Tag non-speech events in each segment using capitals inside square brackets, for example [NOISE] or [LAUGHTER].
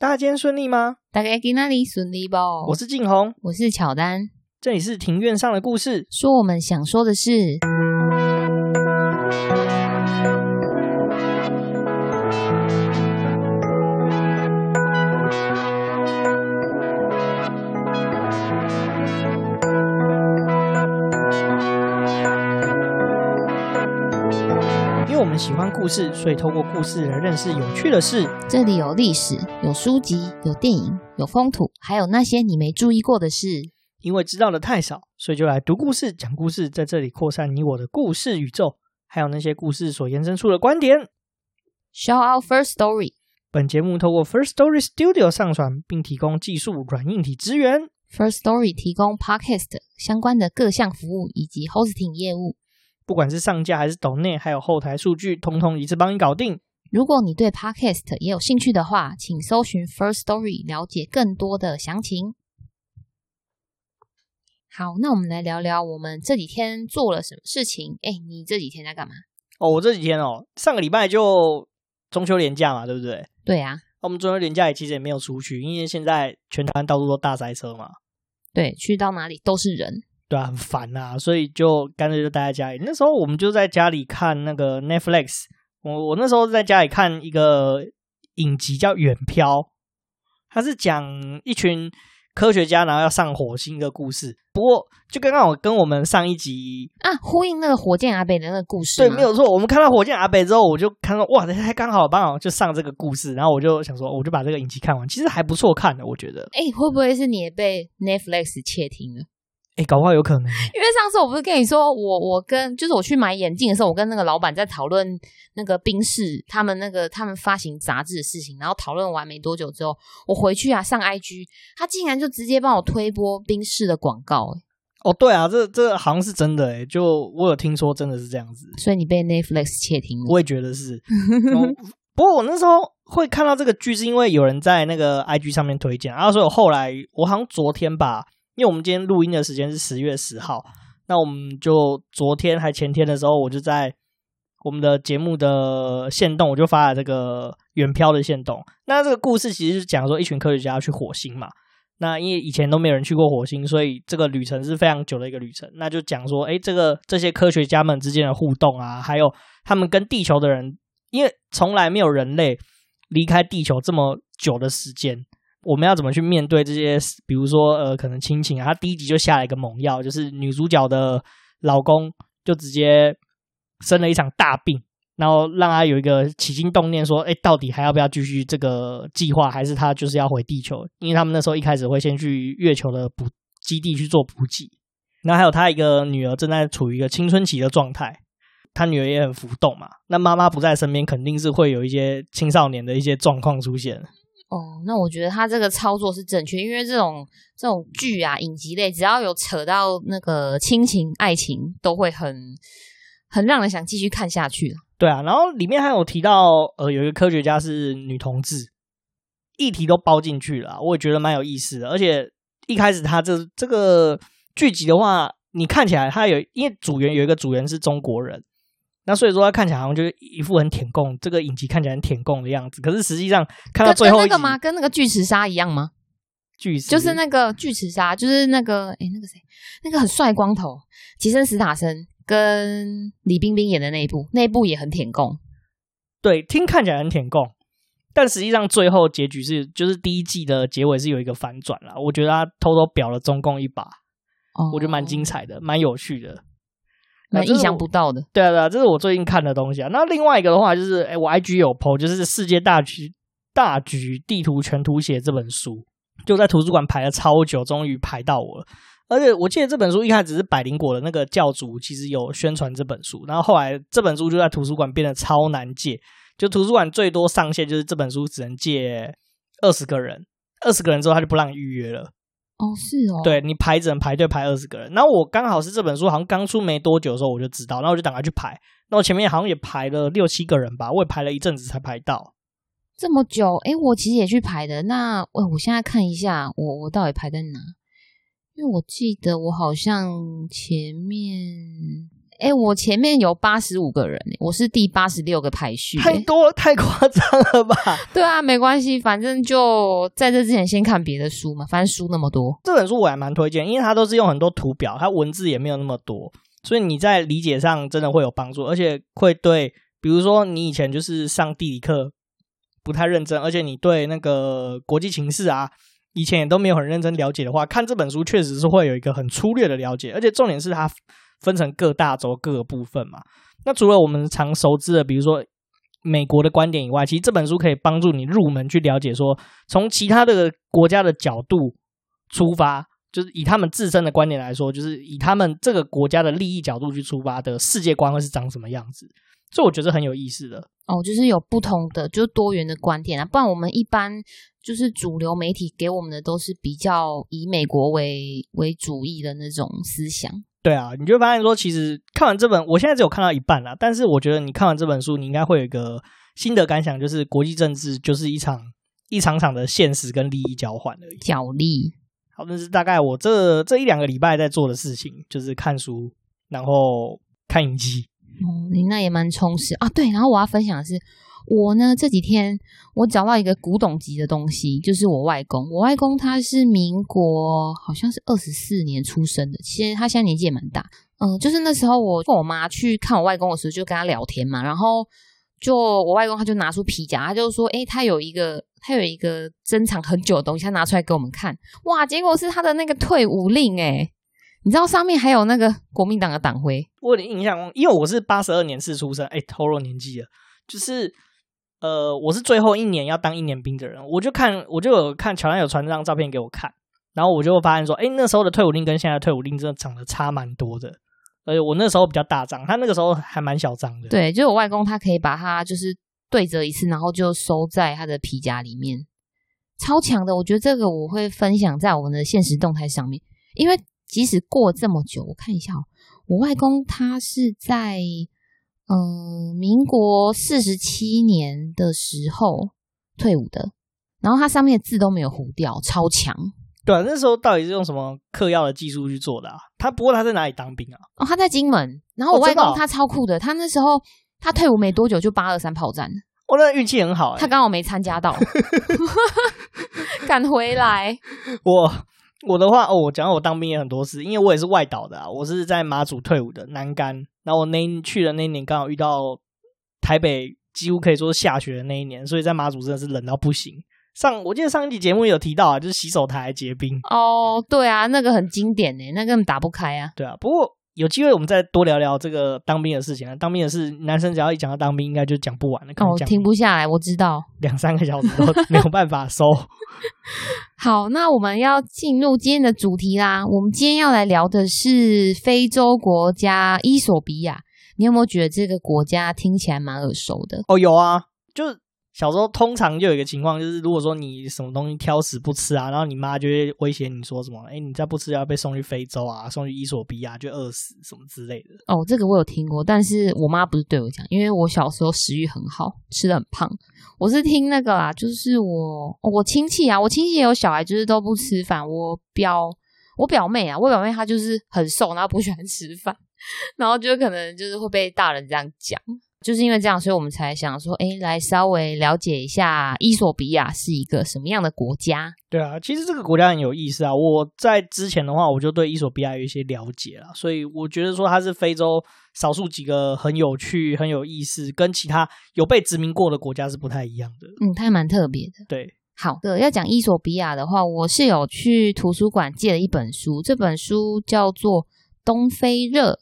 大家今天顺利吗？大家今天顺利不？我是静红，我是乔丹，这里是庭院上的故事，说我们想说的事。故事，所以透过故事来认识有趣的事。这里有历史，有书籍，有电影，有风土，还有那些你没注意过的事。因为知道的太少，所以就来读故事、讲故事，在这里扩散你我的故事宇宙，还有那些故事所延伸出的观点。Shout out First Story。本节目透过 First Story Studio 上传，并提供技术软硬体资源。First Story 提供 Podcast 相关的各项服务以及 Hosting 业务。不管是上架还是抖内，还有后台数据，通通一次帮你搞定。如果你对 Podcast 也有兴趣的话，请搜寻 First Story 了解更多的详情。好，那我们来聊聊我们这几天做了什么事情。哎，你这几天在干嘛？哦，我这几天哦，上个礼拜就中秋连假嘛，对不对？对啊。我们中秋连假也其实也没有出去，因为现在全台湾到处都大塞车嘛。对，去到哪里都是人。对啊，很烦呐，所以就干脆就待在家里。那时候我们就在家里看那个 Netflix。我我那时候在家里看一个影集叫《远漂》，它是讲一群科学家然后要上火星的故事。不过就刚刚我跟我们上一集啊呼应那个火箭阿北的那个故事。对，没有错。我们看到火箭阿北之后，我就看到哇，太刚好，刚好就上这个故事。然后我就想说，我就把这个影集看完，其实还不错看的，我觉得。哎，会不会是你也被 Netflix 窃听了？哎，搞不好有可能。因为上次我不是跟你说，我我跟就是我去买眼镜的时候，我跟那个老板在讨论那个冰室他们那个他们发行杂志的事情，然后讨论完没多久之后，我回去啊上 IG，他竟然就直接帮我推播冰室的广告。哦，对啊，这这好像是真的诶，就我有听说真的是这样子。所以你被 Netflix 窃听了？我也觉得是。[LAUGHS] 不过我那时候会看到这个剧，是因为有人在那个 IG 上面推荐，然后所以我后来我好像昨天吧。因为我们今天录音的时间是十月十号，那我们就昨天还前天的时候，我就在我们的节目的线动，我就发了这个远飘的线动。那这个故事其实是讲说一群科学家去火星嘛。那因为以前都没有人去过火星，所以这个旅程是非常久的一个旅程。那就讲说，哎，这个这些科学家们之间的互动啊，还有他们跟地球的人，因为从来没有人类离开地球这么久的时间。我们要怎么去面对这些？比如说，呃，可能亲情啊，他第一集就下了一个猛药，就是女主角的老公就直接生了一场大病，然后让他有一个起心动念，说，哎，到底还要不要继续这个计划，还是他就是要回地球？因为他们那时候一开始会先去月球的补基地去做补给，然后还有他一个女儿正在处于一个青春期的状态，他女儿也很浮动嘛，那妈妈不在身边，肯定是会有一些青少年的一些状况出现。哦，那我觉得他这个操作是正确，因为这种这种剧啊、影集类，只要有扯到那个亲情、爱情，都会很很让人想继续看下去。对啊，然后里面还有提到，呃，有一个科学家是女同志，议题都包进去了，我也觉得蛮有意思的。而且一开始他这这个剧集的话，你看起来他有，因为组员有一个组员是中国人。那所以说，他看起来好像就是一副很舔共，这个影集看起来很舔共的样子。可是实际上看到最后那个吗？跟那个巨齿鲨一样吗？巨齿就是那个巨齿鲨，就是那个诶、欸、那个谁，那个很帅光头，杰森·史塔森跟李冰冰演的那一部，那一部也很舔共。对，听看起来很舔共，但实际上最后结局是，就是第一季的结尾是有一个反转了。我觉得他偷偷表了中共一把，哦、我觉得蛮精彩的，蛮有趣的。蛮意想不到的，对啊对啊，这是我最近看的东西啊。那另外一个的话，就是哎，我 IG 有 po，就是《世界大局大局地图全图写》这本书，就在图书馆排了超久，终于排到我了。而且我记得这本书一开始是百灵果的那个教主，其实有宣传这本书，然后后来这本书就在图书馆变得超难借，就图书馆最多上限就是这本书只能借二十个人，二十个人之后他就不让你预约了。哦，是哦，对，你排只能排队排二十个人，然后我刚好是这本书好像刚出没多久的时候我就知道，然后我就赶快去排，那我前面好像也排了六七个人吧，我也排了一阵子才排到，这么久，哎，我其实也去排的，那我我现在看一下，我我到底排在哪？因为我记得我好像前面，哎、欸，我前面有八十五个人，我是第八十六个排序，太多，太夸张了吧？[LAUGHS] 对啊，没关系，反正就在这之前先看别的书嘛，反正书那么多。这本书我还蛮推荐，因为它都是用很多图表，它文字也没有那么多，所以你在理解上真的会有帮助，而且会对，比如说你以前就是上地理课不太认真，而且你对那个国际情势啊，以前也都没有很认真了解的话，看这本书确实是会有一个很粗略的了解，而且重点是它。分成各大洲各个部分嘛。那除了我们常熟知的，比如说美国的观点以外，其实这本书可以帮助你入门去了解说，从其他的国家的角度出发，就是以他们自身的观点来说，就是以他们这个国家的利益角度去出发的世界观会是长什么样子。所以我觉得很有意思的哦，就是有不同的，就是多元的观点啊。不然我们一般就是主流媒体给我们的都是比较以美国为为主义的那种思想。对啊，你就会发现说，其实看完这本，我现在只有看到一半啦。但是我觉得你看完这本书，你应该会有一个心得感想，就是国际政治就是一场一场场的现实跟利益交换而已。角力。好，那是大概我这这一两个礼拜在做的事情，就是看书，然后看影集。哦，你那也蛮充实啊。对，然后我要分享的是。我呢，这几天我找到一个古董级的东西，就是我外公。我外公他是民国好像是二十四年出生的，其实他现在年纪也蛮大。嗯，就是那时候我跟我妈去看我外公的时候，就跟他聊天嘛，然后就我外公他就拿出皮夹，他就说：“诶，他有一个他有一个珍藏很久的东西，他拿出来给我们看。哇，结果是他的那个退伍令诶，你知道上面还有那个国民党的党徽。我有点印象，因为我是八十二年是出生，诶，透露年纪了，就是。呃，我是最后一年要当一年兵的人，我就看，我就有看乔丹有传这张照片给我看，然后我就发现说，哎，那时候的退伍令跟现在退伍令真的长得差蛮多的，而且我那时候比较大张，他那个时候还蛮小张的。对，就是我外公他可以把它就是对折一次，然后就收在他的皮夹里面，超强的。我觉得这个我会分享在我们的现实动态上面，因为即使过这么久，我看一下哦，我外公他是在。嗯，民国四十七年的时候退伍的，然后他上面的字都没有糊掉，超强。对啊，那时候到底是用什么嗑药的技术去做的啊？他不过他在哪里当兵啊？哦，他在金门。然后我外公他超酷的，他那时候他退伍没多久就八二三炮战。我那运气很好欸，他刚好没参加到 [LAUGHS] [LAUGHS] 赶回来。我。我的话哦，我讲到我当兵也很多次，因为我也是外岛的啊，我是在马祖退伍的南竿，然后我那去的那一年刚好遇到台北几乎可以说是下雪的那一年，所以在马祖真的是冷到不行。上我记得上一集节目有提到啊，就是洗手台结冰哦，对啊，那个很经典呢，那根本打不开啊。对啊，不过。有机会我们再多聊聊这个当兵的事情啊！当兵的事，男生只要一讲到当兵，应该就讲不完了。哦，停不下来，我知道，两三个小时都 [LAUGHS] 没有办法收。[LAUGHS] 好，那我们要进入今天的主题啦。我们今天要来聊的是非洲国家伊索比亚。你有没有觉得这个国家听起来蛮耳熟的？哦，有啊，就是。小时候通常就有一个情况，就是如果说你什么东西挑食不吃啊，然后你妈就会威胁你说什么，哎，你再不吃要被送去非洲啊，送去伊索比亚就饿死什么之类的。哦，这个我有听过，但是我妈不是对我讲，因为我小时候食欲很好，吃得很胖。我是听那个啦，就是我、我亲戚啊，我亲戚也有小孩，就是都不吃饭。我表我表妹啊，我表妹她就是很瘦，然后不喜欢吃饭，[LAUGHS] 然后就可能就是会被大人这样讲。就是因为这样，所以我们才想说，哎，来稍微了解一下伊索比亚是一个什么样的国家。对啊，其实这个国家很有意思啊。我在之前的话，我就对伊索比亚有一些了解了，所以我觉得说它是非洲少数几个很有趣、很有意思，跟其他有被殖民过的国家是不太一样的。嗯，它还蛮特别的。对，好的，要讲伊索比亚的话，我是有去图书馆借了一本书，这本书叫做《东非热》。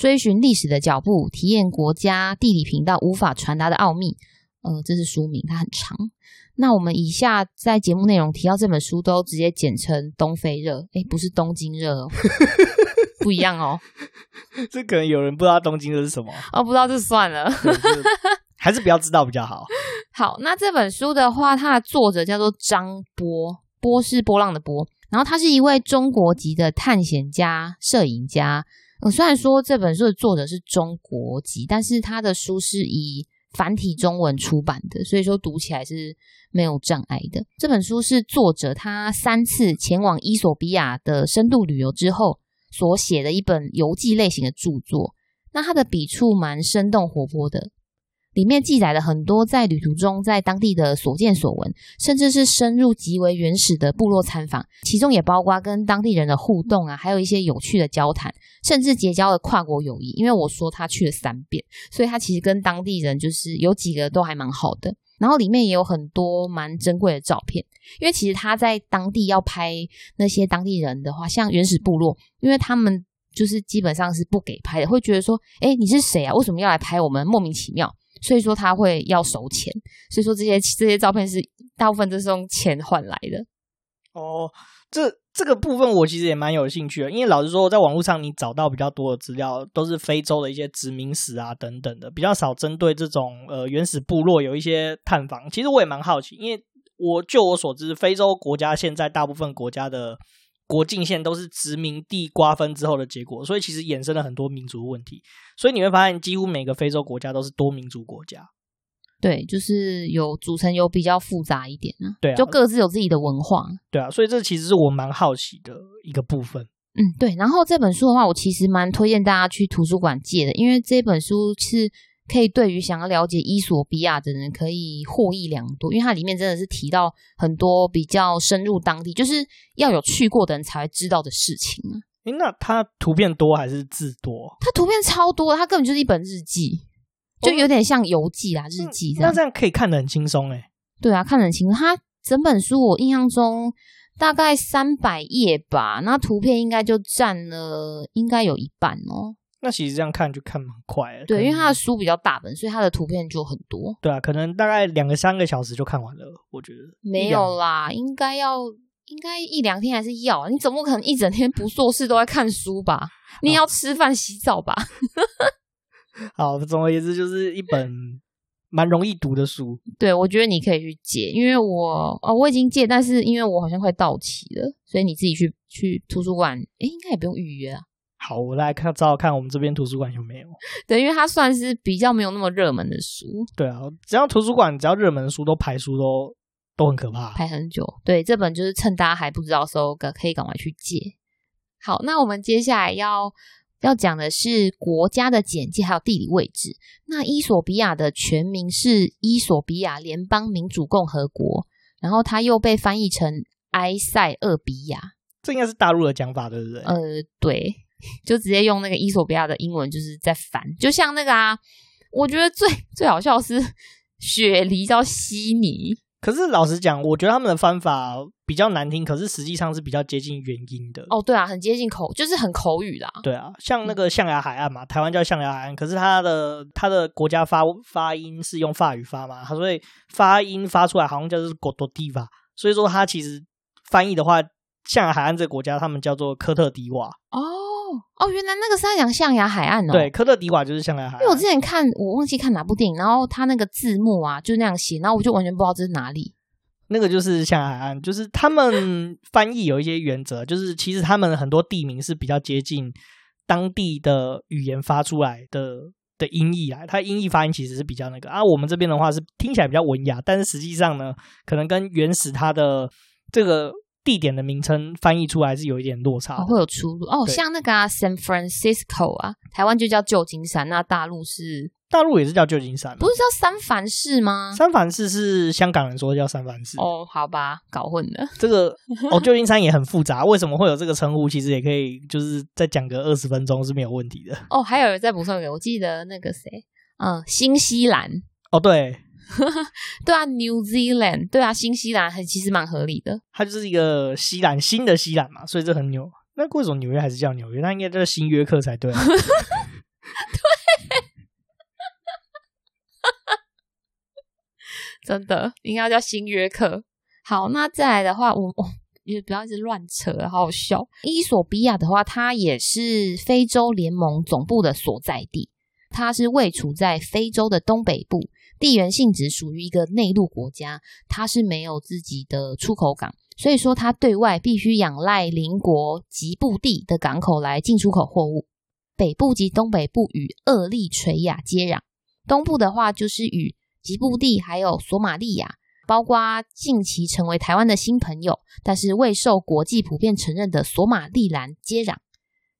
追寻历史的脚步，体验国家地理频道无法传达的奥秘。呃，这是书名，它很长。那我们以下在节目内容提到这本书，都直接简称“东非热”。诶，不是东京热哦，[LAUGHS] 不一样哦。这可能有人不知道东京热是什么哦，不知道就算了，还是不要知道比较好。[LAUGHS] 好，那这本书的话，它的作者叫做张波，波是波浪的波，然后他是一位中国籍的探险家、摄影家。嗯，虽然说这本书的作者是中国籍，但是他的书是以繁体中文出版的，所以说读起来是没有障碍的。这本书是作者他三次前往伊索比亚的深度旅游之后所写的一本游记类型的著作。那他的笔触蛮生动活泼的。里面记载了很多在旅途中在当地的所见所闻，甚至是深入极为原始的部落参访，其中也包括跟当地人的互动啊，还有一些有趣的交谈，甚至结交了跨国友谊。因为我说他去了三遍，所以他其实跟当地人就是有几个都还蛮好的。然后里面也有很多蛮珍贵的照片，因为其实他在当地要拍那些当地人的话，像原始部落，因为他们就是基本上是不给拍的，会觉得说，诶，你是谁啊？为什么要来拍我们？莫名其妙。所以说他会要收钱，所以说这些这些照片是大部分都是用钱换来的。哦，这这个部分我其实也蛮有兴趣的，因为老实说，在网络上你找到比较多的资料都是非洲的一些殖民史啊等等的，比较少针对这种呃原始部落有一些探访。其实我也蛮好奇，因为我就我所知，非洲国家现在大部分国家的。国境线都是殖民地瓜分之后的结果，所以其实衍生了很多民族问题。所以你会发现，几乎每个非洲国家都是多民族国家。对，就是有组成有比较复杂一点啊。对啊，就各自有自己的文化。对啊，所以这其实是我蛮好奇的一个部分。嗯，对。然后这本书的话，我其实蛮推荐大家去图书馆借的，因为这本书是。可以对于想要了解伊索比亚的人可以获益良多，因为它里面真的是提到很多比较深入当地，就是要有去过的人才会知道的事情啊。诶，那它图片多还是字多？它图片超多，它根本就是一本日记，就有点像游记啦，日记这样。那这样可以看得很轻松诶。对啊，看得很轻松。它整本书我印象中大概三百页吧，那图片应该就占了应该有一半哦。那其实这样看就看蛮快的，对，因为他的书比较大本，所以他的图片就很多。对啊，可能大概两个三个小时就看完了，我觉得。没有啦，应该要应该一两天还是要？你总不可能一整天不做事都在看书吧？你也要吃饭洗澡吧？[LAUGHS] 好，总而言之就是一本蛮容易读的书。对，我觉得你可以去借，因为我哦我已经借，但是因为我好像快到期了，所以你自己去去图书馆，诶，应该也不用预约啊。好，我来看找找看我们这边图书馆有没有。对，因为它算是比较没有那么热门的书。对啊，只要图书馆只要热门的书都排书都都很可怕，排很久。对，这本就是趁大家还不知道的时候，可以赶快去借。好，那我们接下来要要讲的是国家的简介还有地理位置。那伊索比亚的全名是伊索比亚联邦民主共和国，然后它又被翻译成埃塞俄比亚。这应该是大陆的讲法，对不对？呃，对。就直接用那个伊索比亚的英文，就是在翻，就像那个啊，我觉得最 [LAUGHS] 最好笑是雪梨叫悉尼，可是老实讲，我觉得他们的翻法比较难听，可是实际上是比较接近原音的。哦，对啊，很接近口，就是很口语啦。对啊，像那个象牙海岸嘛，台湾叫象牙海岸，可是它的它的国家发发音是用法语发嘛，所以发音发出来好像叫做戈多迪瓦，所以说它其实翻译的话，象牙海岸这个国家他们叫做科特迪瓦。哦。哦，原来那个是在讲象牙海岸哦。对，科特迪瓦就是象牙海岸。因为我之前看，我忘记看哪部电影，然后他那个字幕啊，就那样写，然后我就完全不知道这是哪里。那个就是象牙海岸，就是他们翻译有一些原则，就是其实他们很多地名是比较接近当地的语言发出来的的音译来，它音译发音其实是比较那个啊。我们这边的话是听起来比较文雅，但是实际上呢，可能跟原始它的这个。地点的名称翻译出来是有一点落差，哦，会有出入哦。像那个啊，San Francisco 啊，台湾就叫旧金山，那大陆是大陆也是叫旧金山，不是叫三藩市吗？三藩市是香港人说的叫三藩市哦，好吧，搞混了。这个哦，[LAUGHS] 旧金山也很复杂，为什么会有这个称呼？其实也可以就是再讲个二十分钟是没有问题的。哦，还有人再补充一个，我记得那个谁，嗯，新西兰哦，对。[LAUGHS] 对啊，New Zealand，对啊，新西兰很其实蛮合理的。它就是一个西兰，新的西兰嘛，所以这很牛。那为什么纽约还是叫纽约？那应该叫新约克才对啊。[LAUGHS] 对，[LAUGHS] 真的应该要叫新约克。好，那再来的话，我我也不要一直乱扯，好好笑。伊索比亚的话，它也是非洲联盟总部的所在地，它是位处在非洲的东北部。地缘性质属于一个内陆国家，它是没有自己的出口港，所以说它对外必须仰赖邻国吉布地的港口来进出口货物。北部及东北部与厄立垂亚接壤，东部的话就是与吉布地还有索马利亚，包括近期成为台湾的新朋友，但是未受国际普遍承认的索马利兰接壤。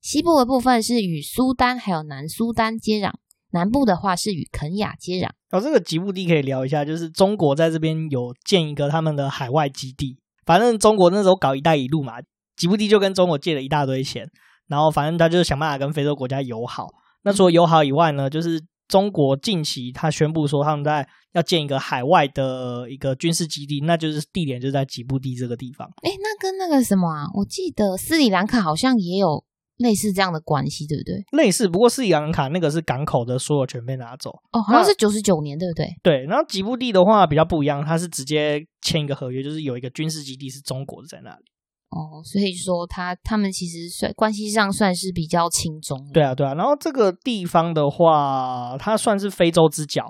西部的部分是与苏丹还有南苏丹接壤，南部的话是与肯亚接壤。哦，这个吉布地可以聊一下，就是中国在这边有建一个他们的海外基地。反正中国那时候搞“一带一路”嘛，吉布地就跟中国借了一大堆钱，然后反正他就是想办法跟非洲国家友好。那除了友好以外呢，就是中国近期他宣布说他们在要建一个海外的一个军事基地，那就是地点就在吉布地这个地方。哎，那跟那个什么啊，我记得斯里兰卡好像也有。类似这样的关系，对不对？类似，不过斯里兰卡那个是港口的所有权被拿走哦，好像是九十九年，对不对？对，然后吉布地的话比较不一样，它是直接签一个合约，就是有一个军事基地是中国的在那里。哦，所以说他他们其实算关系上算是比较亲中。对啊，对啊。然后这个地方的话，它算是非洲之角，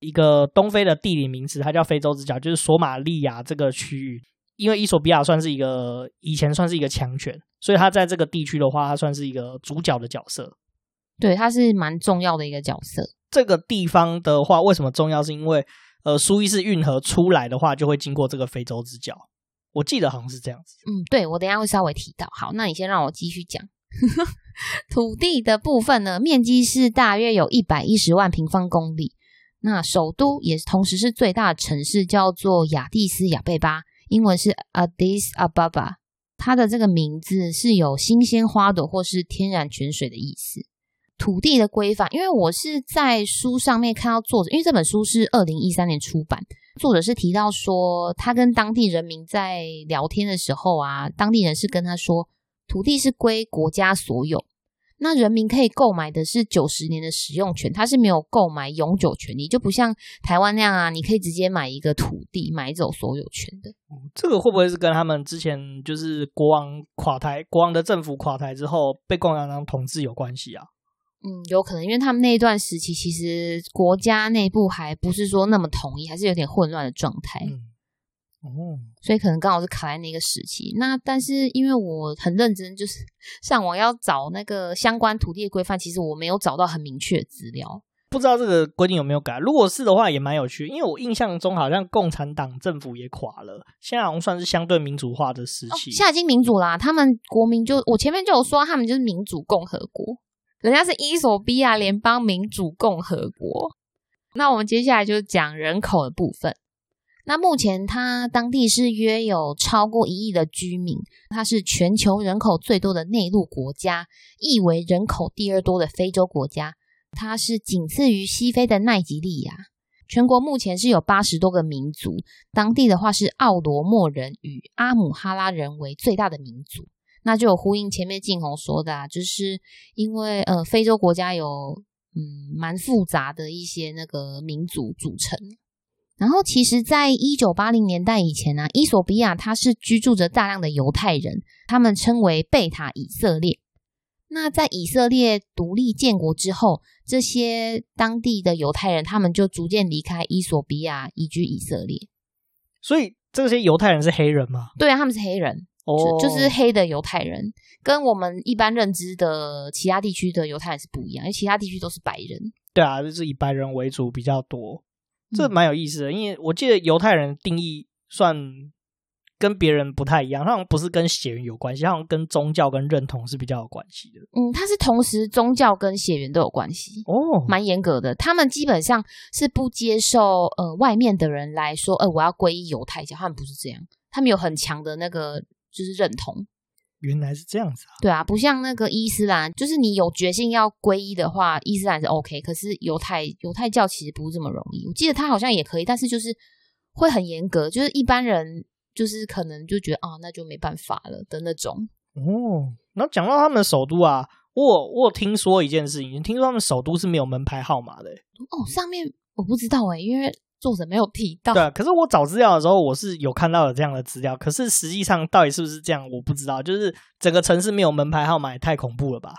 一个东非的地理名词，它叫非洲之角，就是索马利亚这个区域。因为伊索比亚算是一个以前算是一个强权，所以他在这个地区的话，他算是一个主角的角色。对，他是蛮重要的一个角色。这个地方的话，为什么重要？是因为呃，苏伊士运河出来的话，就会经过这个非洲之角。我记得好像是这样子。嗯，对，我等一下会稍微提到。好，那你先让我继续讲。[LAUGHS] 土地的部分呢，面积是大约有一百一十万平方公里。那首都也同时是最大的城市，叫做亚的斯亚贝巴。英文是 Addis Ababa，它的这个名字是有新鲜花朵或是天然泉水的意思。土地的规范，因为我是在书上面看到作者，因为这本书是二零一三年出版，作者是提到说，他跟当地人民在聊天的时候啊，当地人是跟他说，土地是归国家所有。那人民可以购买的是九十年的使用权，它是没有购买永久权利，就不像台湾那样啊，你可以直接买一个土地买走所有权的。这个会不会是跟他们之前就是国王垮台，国王的政府垮台之后被共产党统治有关系啊？嗯，有可能，因为他们那一段时期其实国家内部还不是说那么统一，还是有点混乱的状态。嗯哦，所以可能刚好是卡在那个时期。那但是因为我很认真，就是 [LAUGHS] 上网要找那个相关土地的规范，其实我没有找到很明确的资料，不知道这个规定有没有改。如果是的话，也蛮有趣。因为我印象中好像共产党政府也垮了，现在好像算是相对民主化的时期。哦，现在已经民主啦，他们国民就我前面就有说，他们就是民主共和国，人家是伊索比亚联邦民主共和国。那我们接下来就讲人口的部分。那目前，它当地是约有超过一亿的居民，它是全球人口最多的内陆国家，亦为人口第二多的非洲国家。它是仅次于西非的奈及利亚。全国目前是有八十多个民族，当地的话是奥罗莫人与阿姆哈拉人为最大的民族。那就有呼应前面静红说的啊，就是因为呃，非洲国家有嗯蛮复杂的一些那个民族组成。然后，其实，在一九八零年代以前呢、啊，伊索比亚它是居住着大量的犹太人，他们称为贝塔以色列。那在以色列独立建国之后，这些当地的犹太人，他们就逐渐离开伊索比亚，移居以色列。所以，这些犹太人是黑人吗？对啊，他们是黑人，就是黑的犹太人，跟我们一般认知的其他地区的犹太人是不一样，因为其他地区都是白人。对啊，就是以白人为主比较多。这蛮有意思的，因为我记得犹太人定义算跟别人不太一样，他好像不是跟血缘有关系，他好像跟宗教跟认同是比较有关系的。嗯，他是同时宗教跟血缘都有关系哦，蛮严格的。他们基本上是不接受呃外面的人来说，呃我要皈依犹太教，他们不是这样，他们有很强的那个就是认同。原来是这样子啊！对啊，不像那个伊斯兰，就是你有决心要皈依的话，伊斯兰是 OK。可是犹太犹太教其实不是这么容易。我记得他好像也可以，但是就是会很严格，就是一般人就是可能就觉得啊，那就没办法了的那种。哦，然后讲到他们的首都啊，我我有听说一件事情，听说他们首都是没有门牌号码的。哦，上面我不知道诶，因为。作者没有提到，对啊，可是我找资料的时候，我是有看到有这样的资料，可是实际上到底是不是这样，我不知道。就是整个城市没有门牌号码，也太恐怖了吧？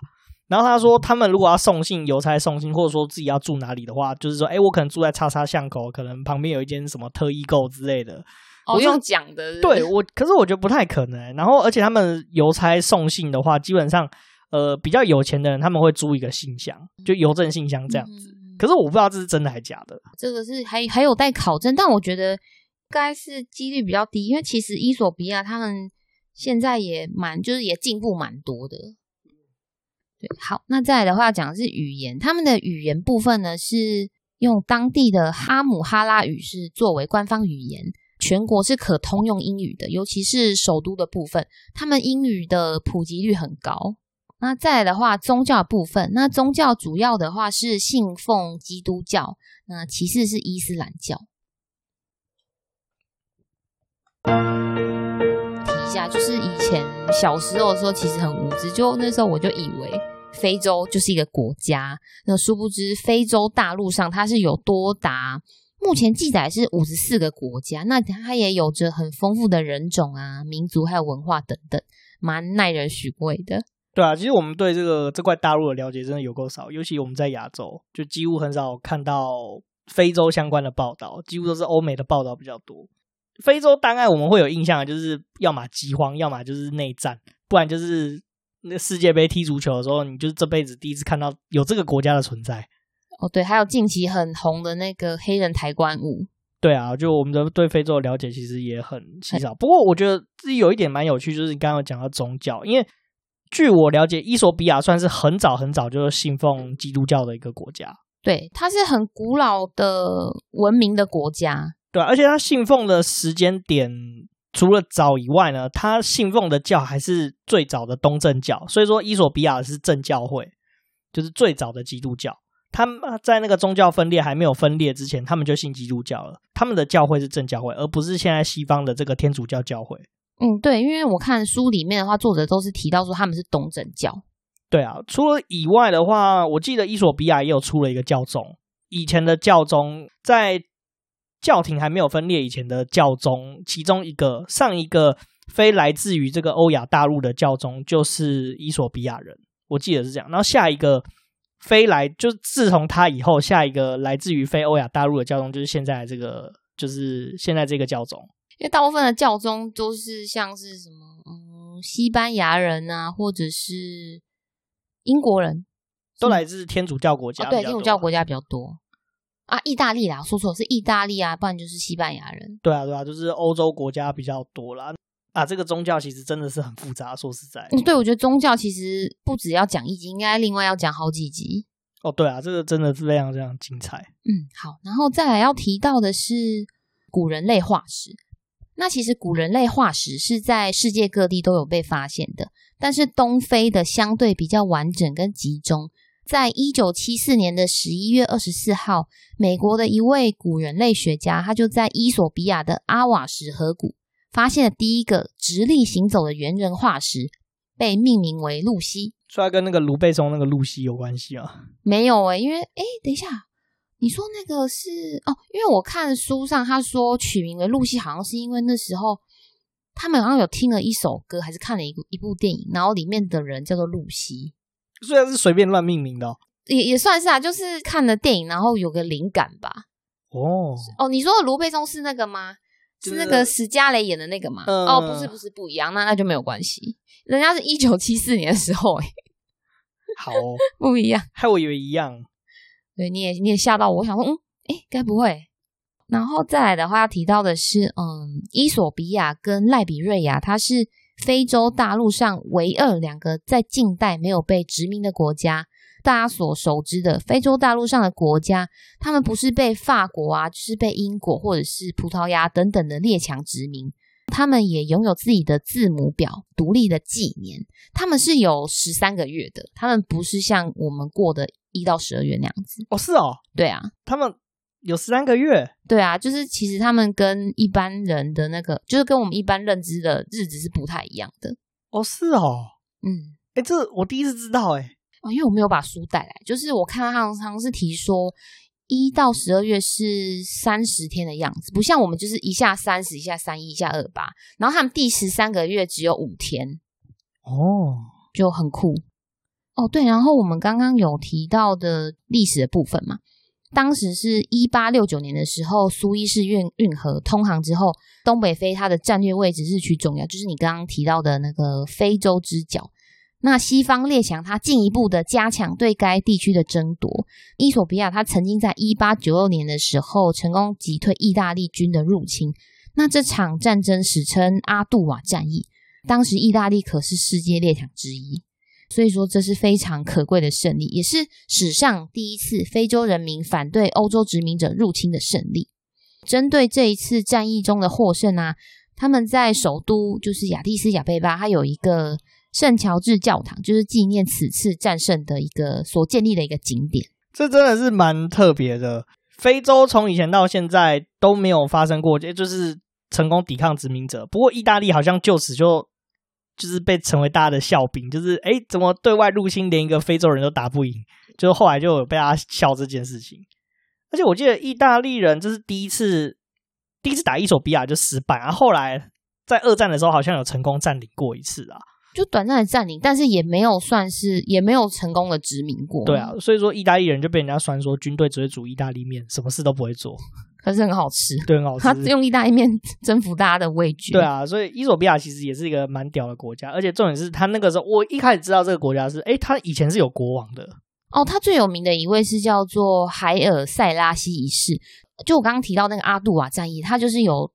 然后他说，他们如果要送信、邮差送信，或者说自己要住哪里的话，就是说，哎，我可能住在叉叉巷口，可能旁边有一间什么特异购之类的，不用讲的。对我，可是我觉得不太可能。然后，而且他们邮差送信的话，基本上，呃，比较有钱的人他们会租一个信箱，就邮政信箱这样子。嗯。可是我不知道这是真的还是假的，这个是还还有待考证，但我觉得应该是几率比较低，因为其实伊索比亚他们现在也蛮就是也进步蛮多的，对，好，那再来的话讲的是语言，他们的语言部分呢是用当地的哈姆哈拉语是作为官方语言，全国是可通用英语的，尤其是首都的部分，他们英语的普及率很高。那再来的话，宗教部分，那宗教主要的话是信奉基督教，那其次是伊斯兰教。提一下，就是以前小时候的时候，其实很无知，就那时候我就以为非洲就是一个国家，那殊不知非洲大陆上它是有多达，目前记载是五十四个国家，那它也有着很丰富的人种啊、民族还有文化等等，蛮耐人寻味的。对啊，其实我们对这个这块大陆的了解真的有够少，尤其我们在亚洲，就几乎很少看到非洲相关的报道，几乎都是欧美的报道比较多。非洲大概我们会有印象的，就是要么饥荒，要么就是内战，不然就是那世界杯踢足球的时候，你就是这辈子第一次看到有这个国家的存在。哦，对，还有近期很红的那个黑人抬棺舞。对啊，就我们的对非洲的了解其实也很稀少。不过我觉得自己有一点蛮有趣，就是你刚刚有讲到宗教，因为。据我了解，伊索比亚算是很早很早就信奉基督教的一个国家。对，它是很古老的文明的国家。对，而且它信奉的时间点除了早以外呢，它信奉的教还是最早的东正教。所以说，伊索比亚是正教会，就是最早的基督教。他们在那个宗教分裂还没有分裂之前，他们就信基督教了。他们的教会是正教会，而不是现在西方的这个天主教教会。嗯，对，因为我看书里面的话，作者都是提到说他们是东正教。对啊，除了以外的话，我记得伊索比亚也有出了一个教宗。以前的教宗在教廷还没有分裂以前的教宗，其中一个上一个非来自于这个欧亚大陆的教宗就是伊索比亚人，我记得是这样。然后下一个非来，就自从他以后，下一个来自于非欧亚大陆的教宗就是现在这个，就是现在这个教宗。因为大部分的教宗都是像是什么，嗯，西班牙人啊，或者是英国人，都来自天主教国家。哦，对，天主教国家比较多啊。意大利啦，说错是意大利啊，不然就是西班牙人。对啊，对啊，就是欧洲国家比较多啦。啊，这个宗教其实真的是很复杂，说实在，嗯，对，我觉得宗教其实不只要讲一集，应该另外要讲好几集。哦，对啊，这个真的是非常非常精彩。嗯，好，然后再来要提到的是古人类化石。那其实古人类化石是在世界各地都有被发现的，但是东非的相对比较完整跟集中。在一九七四年的十一月二十四号，美国的一位古人类学家，他就在伊索比亚的阿瓦什河谷发现了第一个直立行走的猿人化石，被命名为露西。出来跟那个卢贝松那个露西有关系啊？没有诶、欸，因为诶，等一下。你说那个是哦，因为我看书上他说取名为露西，好像是因为那时候他们好像有听了一首歌，还是看了一部一部电影，然后里面的人叫做露西，虽然是随便乱命名的哦，也也算是啊，就是看了电影，然后有个灵感吧。哦哦，你说的卢贝松是那个吗？是那个史嘉蕾演的那个吗？嗯、哦，不是不是不一样，那那就没有关系，人家是一九七四年的时候，哎，好不一样，害我以为一样。对，你也你也吓到我，我想说，嗯，诶，该不会？然后再来的话，要提到的是，嗯，伊索比亚跟赖比瑞亚，它是非洲大陆上唯二两个在近代没有被殖民的国家。大家所熟知的非洲大陆上的国家，他们不是被法国啊，就是被英国或者是葡萄牙等等的列强殖民，他们也拥有自己的字母表、独立的纪年，他们是有十三个月的，他们不是像我们过的。一到十二月那样子。哦，是哦，对啊，他们有十三个月，对啊，就是其实他们跟一般人的那个，就是跟我们一般认知的日子是不太一样的哦，是哦，嗯，哎，这我第一次知道，哎，啊，因为我没有把书带来，就是我看到他好像是提说一到十二月是三十天的样子，不像我们就是一下三十，一下三一，一下二八，然后他们第十三个月只有五天，哦，就很酷。哦，对，然后我们刚刚有提到的历史的部分嘛，当时是一八六九年的时候，苏伊士运运河通航之后，东北非它的战略位置日趋重要，就是你刚刚提到的那个非洲之角。那西方列强它进一步的加强对该地区的争夺，伊索比亚它曾经在一八九六年的时候成功击退意大利军的入侵，那这场战争史称阿杜瓦战役，当时意大利可是世界列强之一。所以说这是非常可贵的胜利，也是史上第一次非洲人民反对欧洲殖民者入侵的胜利。针对这一次战役中的获胜啊，他们在首都就是亚的斯亚贝巴，它有一个圣乔治教堂，就是纪念此次战胜的一个所建立的一个景点。这真的是蛮特别的。非洲从以前到现在都没有发生过，就是成功抵抗殖民者。不过意大利好像就此就就是被成为大家的笑柄，就是哎，怎么对外入侵连一个非洲人都打不赢？就是后来就有被大家笑这件事情。而且我记得意大利人这是第一次第一次打伊索比亚就失败，然后后来在二战的时候好像有成功占领过一次啊。就短暂的占领，但是也没有算是，也没有成功的殖民过。对啊，所以说意大利人就被人家酸说军队只会煮意大利面，什么事都不会做，可是很好吃，对，很好吃。他用意大利面 [LAUGHS] 征服大家的味觉。对啊，所以伊索比亚其实也是一个蛮屌的国家，而且重点是他那个时候，我一开始知道这个国家是，哎，他以前是有国王的。哦，他最有名的一位是叫做海尔塞拉西一世，就我刚刚提到那个阿杜瓦战役，他就是有。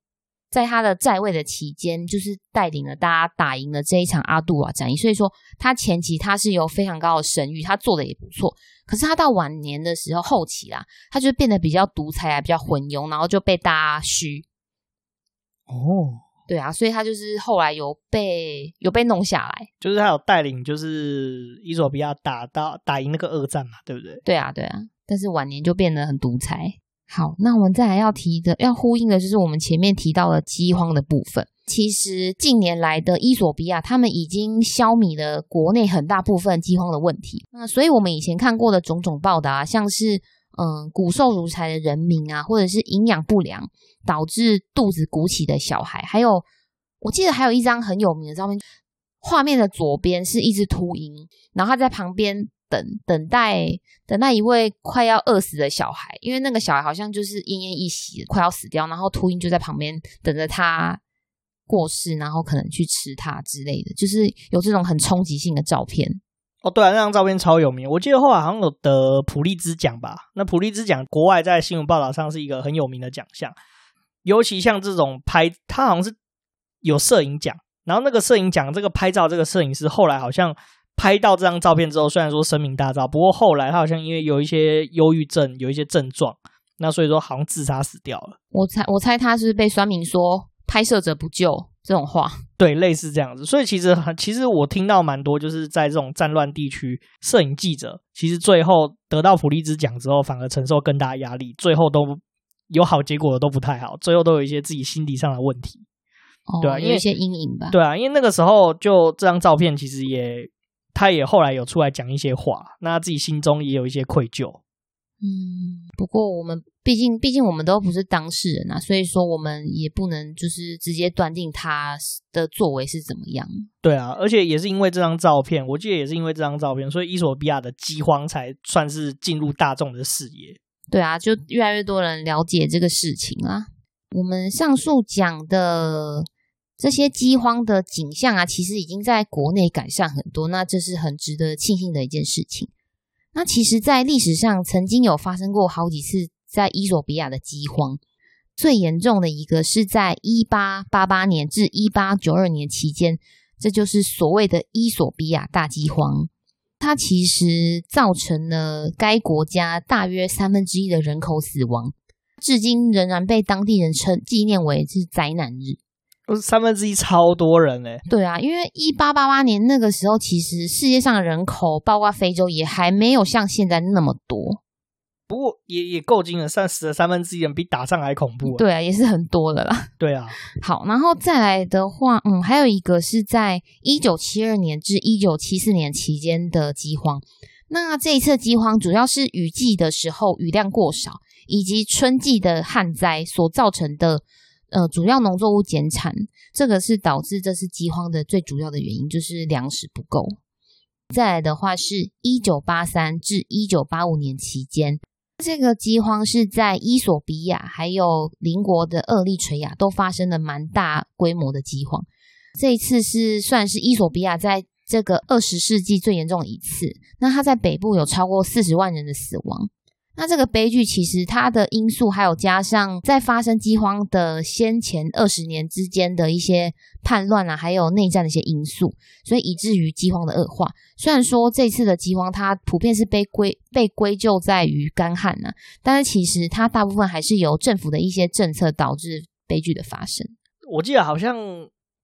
在他的在位的期间，就是带领了大家打赢了这一场阿杜瓦战役。所以说，他前期他是有非常高的声誉，他做的也不错。可是他到晚年的时候，后期啦，他就变得比较独裁啊，比较昏庸，然后就被大家嘘。哦，对啊，所以他就是后来有被有被弄下来，就是他有带领，就是伊索比亚打到打赢那个二战嘛，对不对？对啊，对啊。但是晚年就变得很独裁。好，那我们再来要提的、要呼应的，就是我们前面提到的饥荒的部分。其实近年来的伊索比亚，他们已经消弭了国内很大部分饥荒的问题。那所以，我们以前看过的种种报道啊，像是嗯骨瘦如柴的人民啊，或者是营养不良导致肚子鼓起的小孩，还有我记得还有一张很有名的照片，画面的左边是一只秃鹰，然后他在旁边。等等待等待一位快要饿死的小孩，因为那个小孩好像就是奄奄一息，快要死掉，然后秃鹰就在旁边等着他过世，然后可能去吃他之类的，就是有这种很冲击性的照片。哦，对啊，那张照片超有名，我记得后来好像有得普利兹奖吧？那普利兹奖国外在新闻报道上是一个很有名的奖项，尤其像这种拍，他好像是有摄影奖，然后那个摄影奖，这个拍照这个摄影师后来好像。拍到这张照片之后，虽然说声名大噪，不过后来他好像因为有一些忧郁症，有一些症状，那所以说好像自杀死掉了。我猜，我猜他是被酸民说拍摄者不救这种话，对，类似这样子。所以其实，其实我听到蛮多，就是在这种战乱地区，摄影记者其实最后得到普利兹奖之后，反而承受更大压力，最后都有好结果的都不太好，最后都有一些自己心理上的问题，哦、对啊，有一些阴影吧。对啊，因为那个时候就这张照片其实也。他也后来有出来讲一些话，那他自己心中也有一些愧疚。嗯，不过我们毕竟毕竟我们都不是当事人啊，所以说我们也不能就是直接断定他的作为是怎么样。对啊，而且也是因为这张照片，我记得也是因为这张照片，所以伊索比亚的饥荒才算是进入大众的视野。对啊，就越来越多人了解这个事情啊。我们上述讲的。这些饥荒的景象啊，其实已经在国内改善很多，那这是很值得庆幸的一件事情。那其实，在历史上曾经有发生过好几次在伊索比亚的饥荒，最严重的一个是在一八八八年至一八九二年期间，这就是所谓的伊索比亚大饥荒。它其实造成了该国家大约三分之一的人口死亡，至今仍然被当地人称纪念为是灾难日。三分之一超多人嘞，对啊，因为一八八八年那个时候，其实世界上的人口，包括非洲，也还没有像现在那么多。不过也也够惊了，算死了三分之一人，比打仗还恐怖。对啊，也是很多的啦。对啊，好，然后再来的话，嗯，还有一个是在一九七二年至一九七四年期间的饥荒。那这一次饥荒主要是雨季的时候雨量过少，以及春季的旱灾所造成的。呃，主要农作物减产，这个是导致这次饥荒的最主要的原因，就是粮食不够。再来的话是一九八三至一九八五年期间，这个饥荒是在伊索比亚还有邻国的厄立垂亚都发生了蛮大规模的饥荒。这一次是算是伊索比亚在这个二十世纪最严重的一次。那它在北部有超过四十万人的死亡。那这个悲剧其实它的因素还有加上在发生饥荒的先前二十年之间的一些叛乱啊，还有内战的一些因素，所以以至于饥荒的恶化。虽然说这次的饥荒它普遍是被归被归咎在于干旱呢，但是其实它大部分还是由政府的一些政策导致悲剧的发生。我记得好像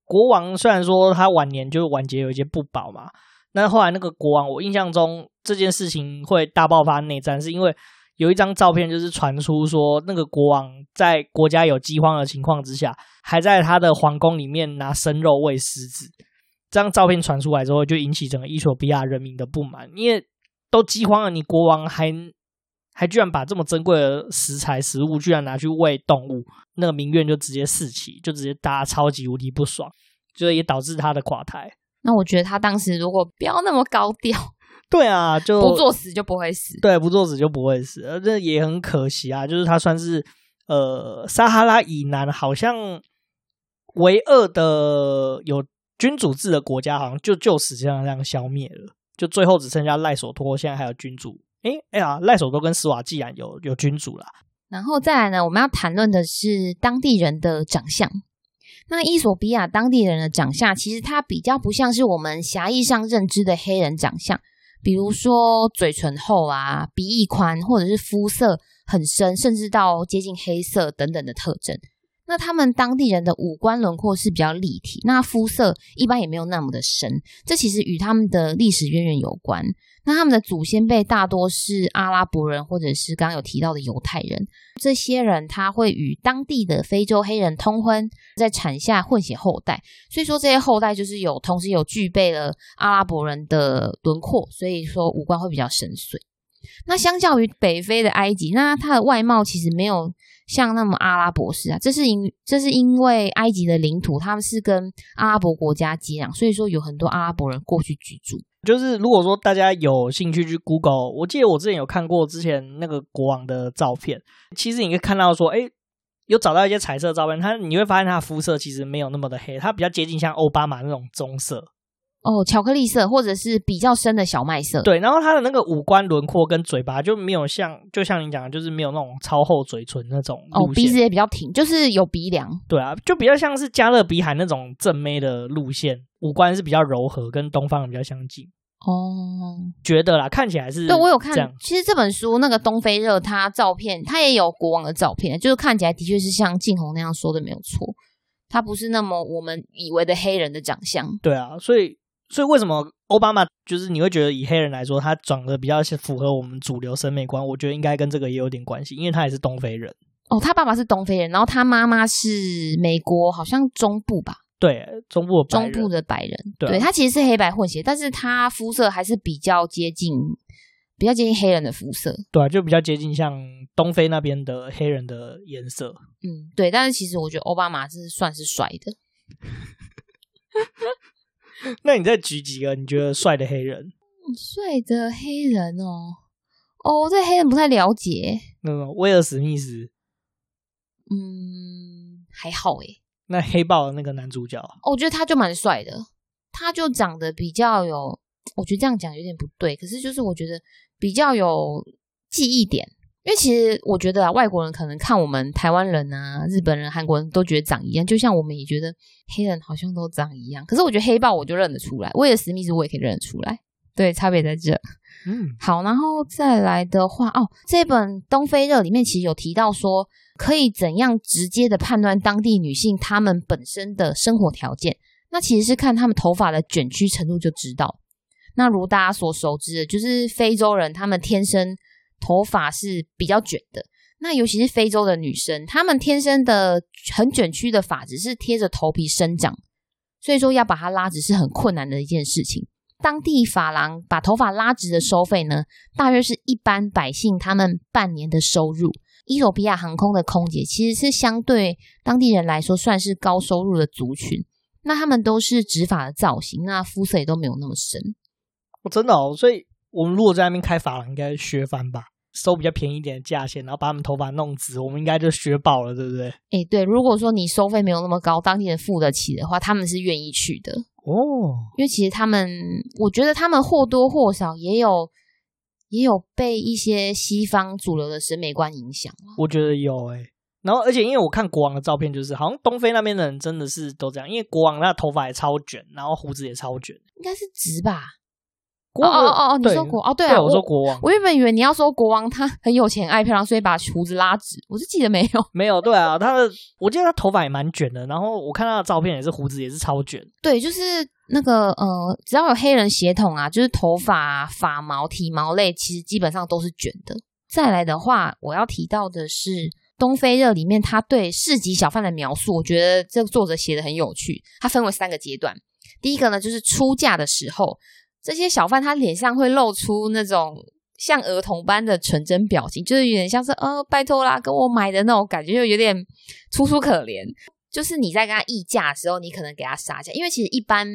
国王虽然说他晚年就是晚节有一些不保嘛，那后来那个国王，我印象中这件事情会大爆发内战，是因为。有一张照片，就是传出说，那个国王在国家有饥荒的情况之下，还在他的皇宫里面拿生肉喂狮子。这张照片传出来之后，就引起整个伊索比亚人民的不满，因为都饥荒了，你国王还还居然把这么珍贵的食材食物，居然拿去喂动物，那个民怨就直接四起，就直接大家超级无敌不爽，就也导致他的垮台。那我觉得他当时如果不要那么高调。对啊，就不作死就不会死。对，不作死就不会死，呃，这也很可惜啊。就是他算是呃，撒哈拉以南好像唯二的有君主制的国家，好像就就此这样这样消灭了。就最后只剩下赖索托，现在还有君主。哎哎呀，赖索托跟斯瓦季兰有有君主啦。然后再来呢，我们要谈论的是当地人的长相。那伊索比亚当地人的长相，其实他比较不像是我们狭义上认知的黑人长相。比如说嘴唇厚啊，鼻翼宽，或者是肤色很深，甚至到接近黑色等等的特征。那他们当地人的五官轮廓是比较立体，那肤色一般也没有那么的深。这其实与他们的历史渊源有关。那他们的祖先辈大多是阿拉伯人，或者是刚刚有提到的犹太人。这些人他会与当地的非洲黑人通婚，在产下混血后代。所以说这些后代就是有同时有具备了阿拉伯人的轮廓，所以说五官会比较深邃。那相较于北非的埃及，那它的外貌其实没有像那么阿拉伯式啊。这是因这是因为埃及的领土他们是跟阿拉伯国家接壤，所以说有很多阿拉伯人过去居住。就是如果说大家有兴趣去 Google，我记得我之前有看过之前那个国王的照片，其实你可以看到说，哎，有找到一些彩色照片，他你会发现他的肤色其实没有那么的黑，他比较接近像奥巴马那种棕色，哦，巧克力色或者是比较深的小麦色。对，然后他的那个五官轮廓跟嘴巴就没有像，就像你讲的，就是没有那种超厚嘴唇那种。哦，鼻子也比较挺，就是有鼻梁。对啊，就比较像是加勒比海那种正妹的路线。五官是比较柔和，跟东方人比较相近哦。觉得啦，看起来是。对，我有看。其实这本书那个东非热，他照片他也有国王的照片，就是看起来的确是像静红那样说的没有错。他不是那么我们以为的黑人的长相。对啊，所以所以为什么奥巴马就是你会觉得以黑人来说，他长得比较符合我们主流审美观？我觉得应该跟这个也有点关系，因为他也是东非人。哦，他爸爸是东非人，然后他妈妈是美国，好像中部吧。对，中部的中部的白人，对，对他其实是黑白混血，但是他肤色还是比较接近，比较接近黑人的肤色，对啊，就比较接近像东非那边的黑人的颜色。嗯，对，但是其实我觉得奥巴马是算是帅的。[LAUGHS] [LAUGHS] 那你再举几个你觉得帅的黑人？帅的黑人哦，哦，我对黑人不太了解。那个威尔史密斯，嗯，还好诶。那黑豹的那个男主角，哦，我觉得他就蛮帅的，他就长得比较有，我觉得这样讲有点不对，可是就是我觉得比较有记忆点，因为其实我觉得啊，外国人可能看我们台湾人啊、日本人、韩国人都觉得长一样，就像我们也觉得黑人好像都长一样，可是我觉得黑豹我就认得出来，威尔史密斯我也可以认得出来，对，差别在这。嗯，好，然后再来的话，哦，这本《东非热》里面其实有提到说。可以怎样直接的判断当地女性她们本身的生活条件？那其实是看她们头发的卷曲程度就知道。那如大家所熟知的，就是非洲人他们天生头发是比较卷的。那尤其是非洲的女生，她们天生的很卷曲的发质是贴着头皮生长，所以说要把它拉直是很困难的一件事情。当地发廊把头发拉直的收费呢，大约是一般百姓他们半年的收入。伊索比亚航空的空姐其实是相对当地人来说算是高收入的族群，那他们都是直发的造型，那肤色也都没有那么深。哦，真的哦，所以我们如果在那边开发廊，应该学翻吧，收比较便宜一点的价钱，然后把他们头发弄直，我们应该就学饱了，对不对？哎，对，如果说你收费没有那么高，当地人付得起的话，他们是愿意去的哦，因为其实他们，我觉得他们或多或少也有。也有被一些西方主流的审美观影响。我觉得有诶、欸。然后，而且因为我看国王的照片，就是好像东非那边的人真的是都这样，因为国王他的头发也超卷，然后胡子也超卷，应该是直吧。国王哦哦哦，你说国哦对啊，我说国王，我原本以为你要说国王他很有钱爱漂亮，所以把胡子拉直。我是记得没有，没有对啊，他的我记得他头发也蛮卷的，然后我看他的照片也是胡子也是超卷。对，就是那个呃，只要有黑人血统啊，就是头发、啊、发毛、体毛类，其实基本上都是卷的。再来的话，我要提到的是《东非热》里面他对市集小贩的描述，我觉得这个作者写的很有趣。他分为三个阶段，第一个呢就是出嫁的时候。这些小贩他脸上会露出那种像儿童般的纯真表情，就是有点像是呃，拜托啦，跟我买的那种感觉，就有点楚楚可怜。就是你在跟他议价的时候，你可能给他杀价，因为其实一般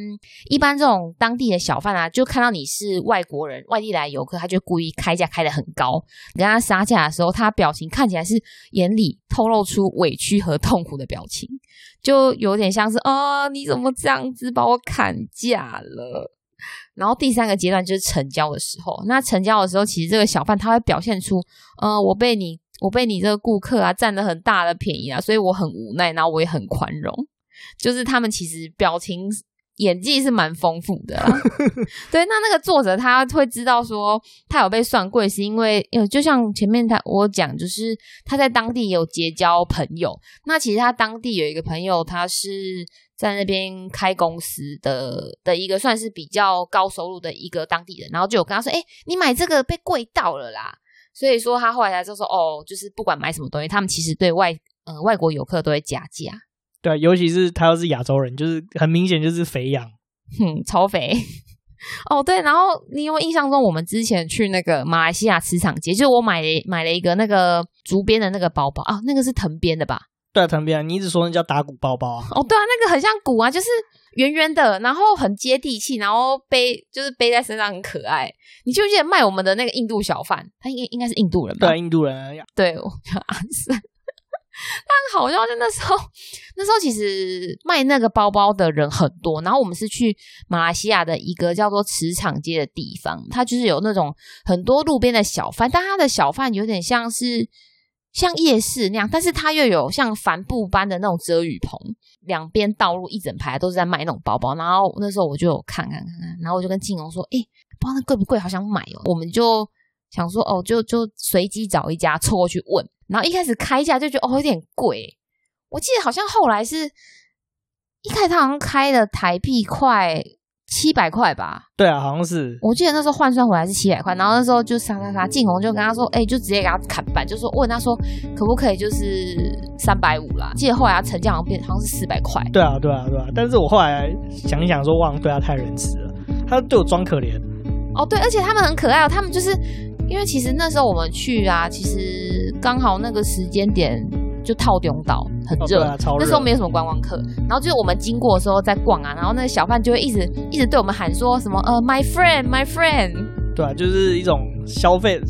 一般这种当地的小贩啊，就看到你是外国人、外地来游客，他就故意开价开得很高。你跟他杀价的时候，他表情看起来是眼里透露出委屈和痛苦的表情，就有点像是啊、你怎么这样子把我砍价了？然后第三个阶段就是成交的时候，那成交的时候，其实这个小贩他会表现出，呃，我被你，我被你这个顾客啊占了很大的便宜啊，所以我很无奈，然后我也很宽容，就是他们其实表情演技是蛮丰富的啦。[LAUGHS] 对，那那个作者他会知道说他有被算贵，是因为，因为就像前面他我讲，就是他在当地有结交朋友，那其实他当地有一个朋友，他是。在那边开公司的的一个算是比较高收入的一个当地人，然后就有跟他说：“哎、欸，你买这个被贵到了啦。”所以说他后来才就说：“哦，就是不管买什么东西，他们其实对外呃外国游客都会加价。”对，尤其是他要是亚洲人，就是很明显就是肥羊，哼，超肥。[LAUGHS] 哦，对，然后你有印象中我们之前去那个马来西亚磁场街，就是我买了买了一个那个竹编的那个包包啊，那个是藤编的吧？对啊，藤编，你一直说那叫打鼓包包啊？哦，对啊，那个很像鼓啊，就是圆圆的，然后很接地气，然后背就是背在身上很可爱。你记不记得卖我们的那个印度小贩？他应该应该是印度人吧？对，印度人呀。对，我叫阿森。但好像就那时候，那时候其实卖那个包包的人很多。然后我们是去马来西亚的一个叫做磁场街的地方，它就是有那种很多路边的小贩，但它的小贩有点像是。像夜市那样，但是它又有像帆布般的那种遮雨棚，两边道路一整排都是在卖那种包包。然后那时候我就有看看看看，然后我就跟静蓉说：“诶、欸，不知道那贵不贵，好想买哦。”我们就想说：“哦，就就随机找一家凑过去问。”然后一开始开价就觉得哦有点贵，我记得好像后来是一开始他好像开了台币快。七百块吧，对啊，好像是。我记得那时候换算回来是七百块，然后那时候就杀杀杀，静红就跟他说，哎、欸，就直接给他砍半，就说问他说可不可以就是三百五啦。记得后来他成交好像变好像是四百块。对啊，对啊，对啊。但是我后来想一想说，忘了对他太仁慈了，他对我装可怜。哦，对，而且他们很可爱哦，他们就是因为其实那时候我们去啊，其实刚好那个时间点。就套中岛很热，哦啊，那时候没有什么观光客，然后就是我们经过的时候在逛啊，然后那个小贩就会一直一直对我们喊说什么呃，my friend，my friend，对啊，就是一种消费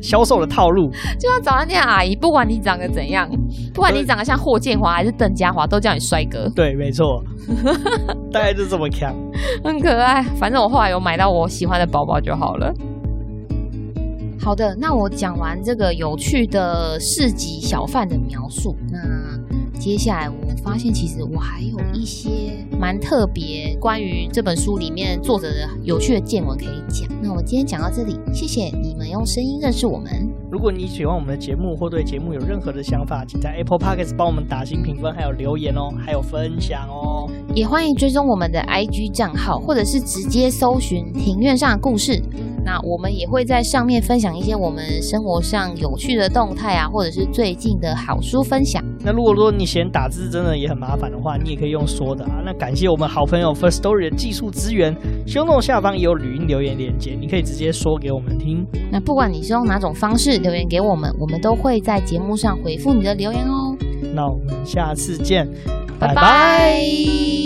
销售的套路，[LAUGHS] 就要找那些阿姨，不管你长得怎样，不管你长得像霍建华还是邓家华，都叫你帅哥。对，没错，[LAUGHS] 大概就这么强，很可爱。反正我后来有买到我喜欢的包包就好了。好的，那我讲完这个有趣的市集小贩的描述，那接下来我发现其实我还有一些蛮特别关于这本书里面作者的有趣的见闻可以讲。那我今天讲到这里，谢谢你们用声音认识我们。如果你喜欢我们的节目或对节目有任何的想法，请在 Apple Podcast 帮我们打新评分，还有留言哦，还有分享哦。也欢迎追踪我们的 IG 账号，或者是直接搜寻庭院上的故事。那我们也会在上面分享一些我们生活上有趣的动态啊，或者是最近的好书分享。那如果说你嫌打字真的也很麻烦的话，你也可以用说的啊。那感谢我们好朋友 First Story 的技术资源，show note 下方也有语音留言连接，你可以直接说给我们听。那不管你是用哪种方式留言给我们，我们都会在节目上回复你的留言哦。那我们下次见，拜拜。拜拜。